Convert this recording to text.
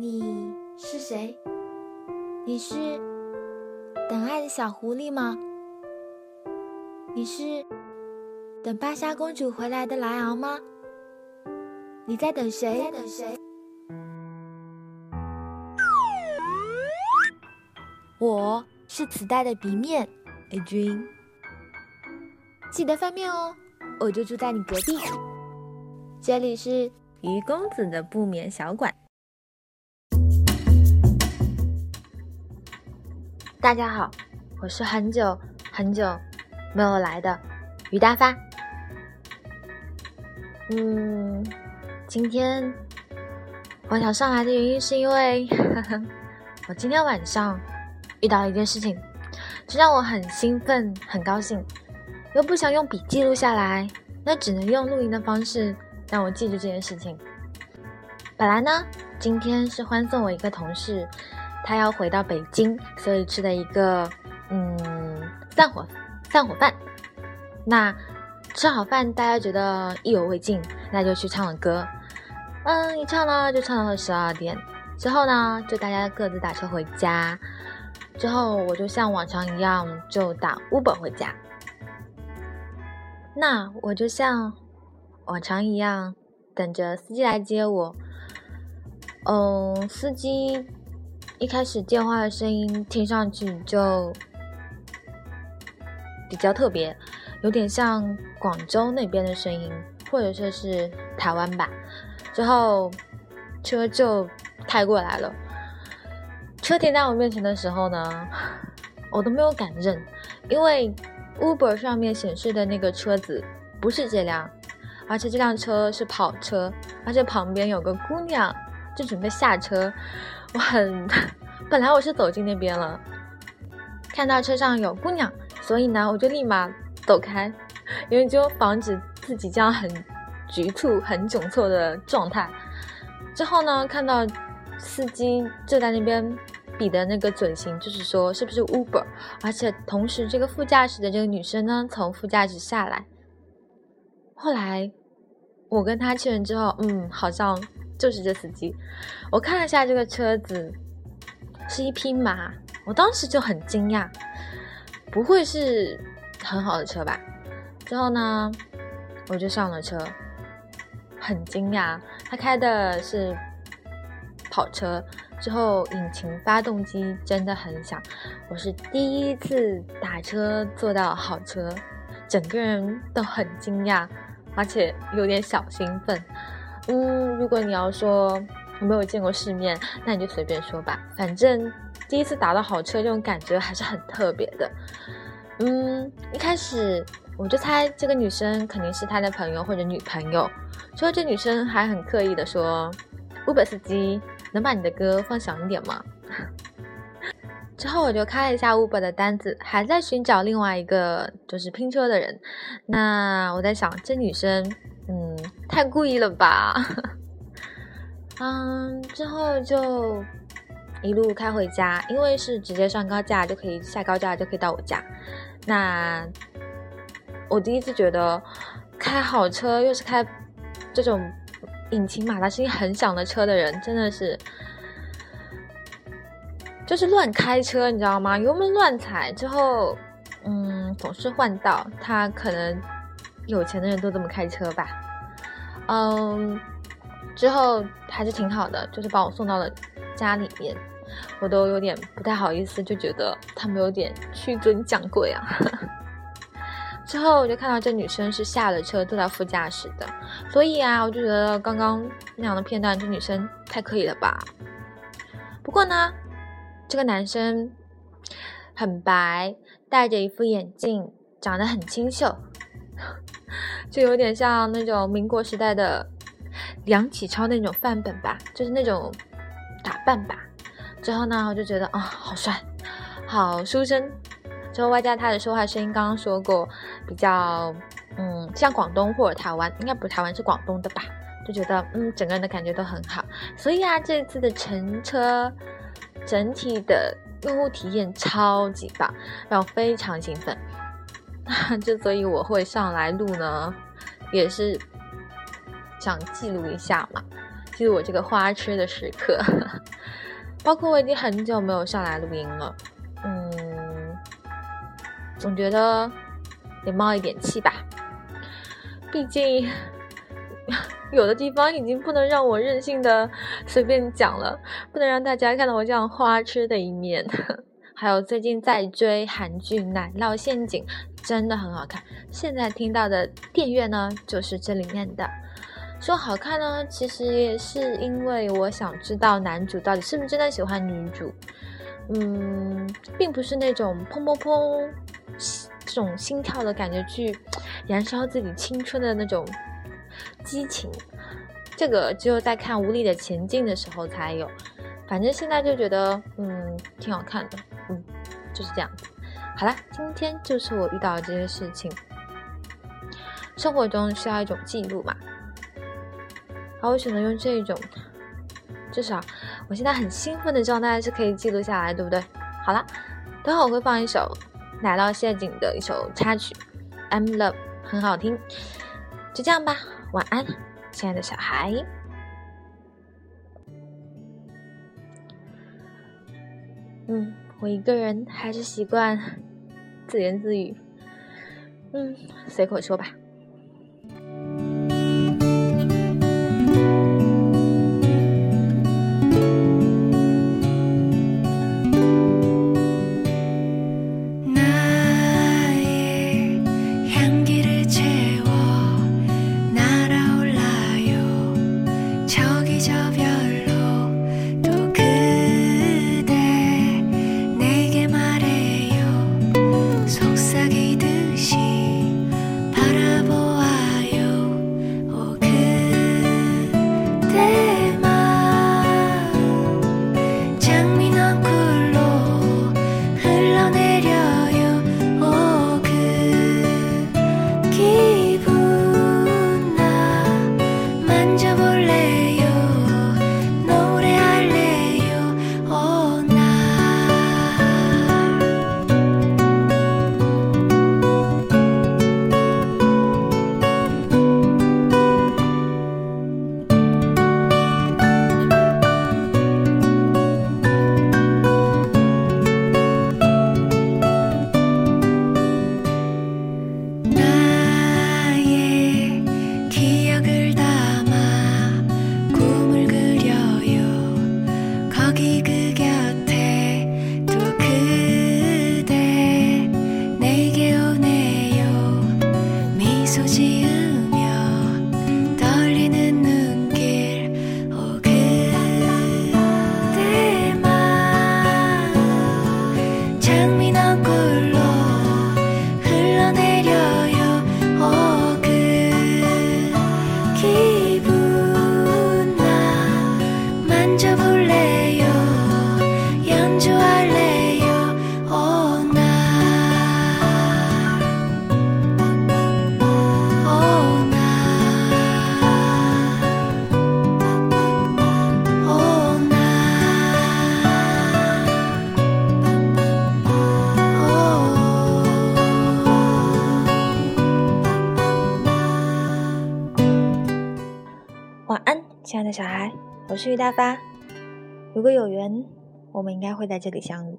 你是谁？你是等爱的小狐狸吗？你是等芭莎公主回来的莱昂吗？你在等谁？在等谁？我是磁带的鼻面，A Dream。记得翻面哦，我就住在你隔壁。这里是鱼公子的不眠小馆。大家好，我是很久很久没有来的于大发。嗯，今天我想上来的原因是因为 我今天晚上遇到了一件事情，这让我很兴奋、很高兴，又不想用笔记录下来，那只能用录音的方式让我记住这件事情。本来呢，今天是欢送我一个同事。他要回到北京，所以吃的一个嗯散伙散伙饭。那吃好饭，大家觉得意犹未尽，那就去唱了歌。嗯，一唱呢就唱到了十二点。之后呢，就大家各自打车回家。之后我就像往常一样，就打 Uber 回家。那我就像往常一样，等着司机来接我。嗯，司机。一开始电话的声音听上去就比较特别，有点像广州那边的声音，或者说是台湾吧。之后车就开过来了，车停在我面前的时候呢，我都没有敢认，因为 Uber 上面显示的那个车子不是这辆，而且这辆车是跑车，而且旁边有个姑娘就准备下车。我很，本来我是走进那边了，看到车上有姑娘，所以呢，我就立马走开，因为就防止自己这样很局促、很窘迫的状态。之后呢，看到司机就在那边比的那个嘴型，就是说是不是 Uber，而且同时这个副驾驶的这个女生呢，从副驾驶下来。后来我跟他确认之后，嗯，好像。就是这司机，我看了一下这个车子，是一匹马，我当时就很惊讶，不会是很好的车吧？之后呢，我就上了车，很惊讶，他开的是跑车，之后引擎发动机真的很响，我是第一次打车坐到好车，整个人都很惊讶，而且有点小兴奋。嗯，如果你要说我没有见过世面，那你就随便说吧。反正第一次打到好车，这种感觉还是很特别的。嗯，一开始我就猜这个女生肯定是他的朋友或者女朋友，之后这女生还很刻意的说：“Uber 司机，能把你的歌放响一点吗？” 之后我就开了一下 Uber 的单子，还在寻找另外一个就是拼车的人。那我在想，这女生。嗯，太故意了吧？嗯，之后就一路开回家，因为是直接上高架就可以下高架就可以到我家。那我第一次觉得开好车又是开这种引擎马达声音很响的车的人，真的是就是乱开车，你知道吗？油门乱踩之后，嗯，总是换道，他可能。有钱的人都这么开车吧，嗯，之后还是挺好的，就是把我送到了家里面，我都有点不太好意思，就觉得他们有点屈尊降贵啊。之后我就看到这女生是下了车坐在副驾驶的，所以啊，我就觉得刚刚那样的片段，这女生太可以了吧。不过呢，这个男生很白，戴着一副眼镜，长得很清秀。就有点像那种民国时代的梁启超那种范本吧，就是那种打扮吧。之后呢，我就觉得啊，好帅，好书生。之后外加他的说话声音，刚刚说过比较嗯像广东或者台湾，应该不是台湾是广东的吧？就觉得嗯整个人的感觉都很好。所以啊，这次的乘车整体的用户体验超级棒，让我非常兴奋。之所以我会上来录呢，也是想记录一下嘛。记录我这个花痴的时刻。包括我已经很久没有上来录音了，嗯，总觉得得冒一点气吧。毕竟 有的地方已经不能让我任性的随便讲了，不能让大家看到我这样花痴的一面。还有最近在追韩剧《奶酪陷阱》，真的很好看。现在听到的电乐呢，就是这里面的。说好看呢，其实也是因为我想知道男主到底是不是真的喜欢女主。嗯，并不是那种砰砰砰这种心跳的感觉去燃烧自己青春的那种激情。这个只有在看《无力的前进》的时候才有。反正现在就觉得，嗯，挺好看的，嗯，就是这样。好了，今天就是我遇到的这些事情。生活中需要一种记录嘛，好我选择用这种，至少我现在很兴奋的状态是可以记录下来，对不对？好了，等会我会放一首《奶酪陷阱》的一首插曲，《I'm Love》，很好听。就这样吧，晚安，亲爱的小孩。嗯，我一个人还是习惯自言自语，嗯，随口说吧。亲爱的小孩，我是于大发。如果有缘，我们应该会在这里相遇。